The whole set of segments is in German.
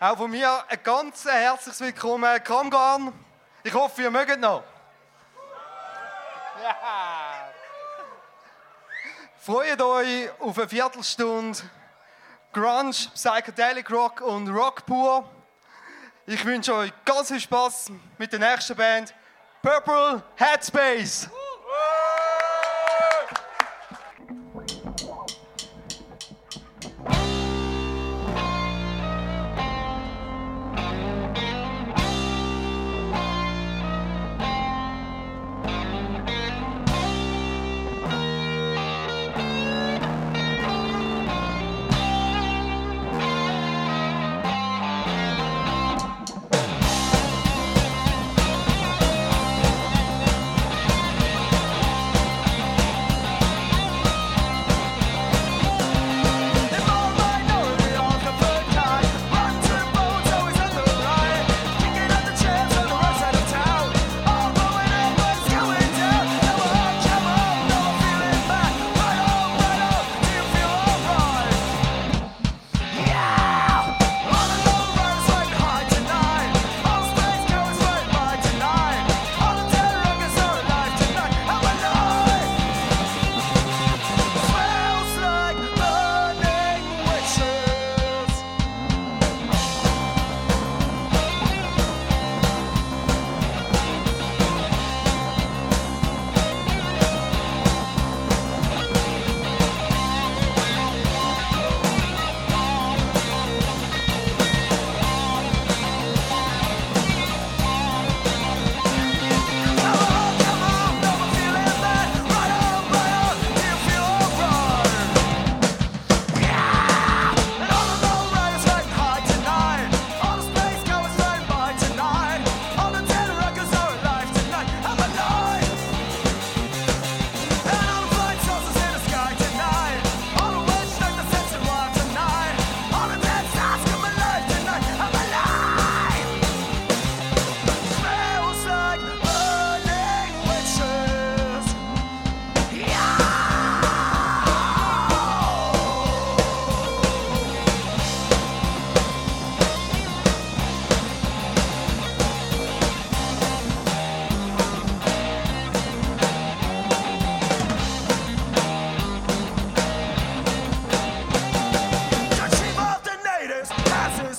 Auch von mir ein ganz herzliches Willkommen, Kramgarn. Ich hoffe, ihr mögt noch. Ja. Freut euch auf eine Viertelstunde Grunge, Psychedelic Rock und Rock pur. Ich wünsche euch ganz viel Spaß mit der nächsten Band Purple Headspace.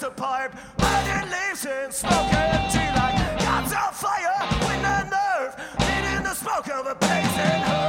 a pipe, burning leaves and smoking tea like God's on fire, with the nerve, needing the smoke of a blazing herb.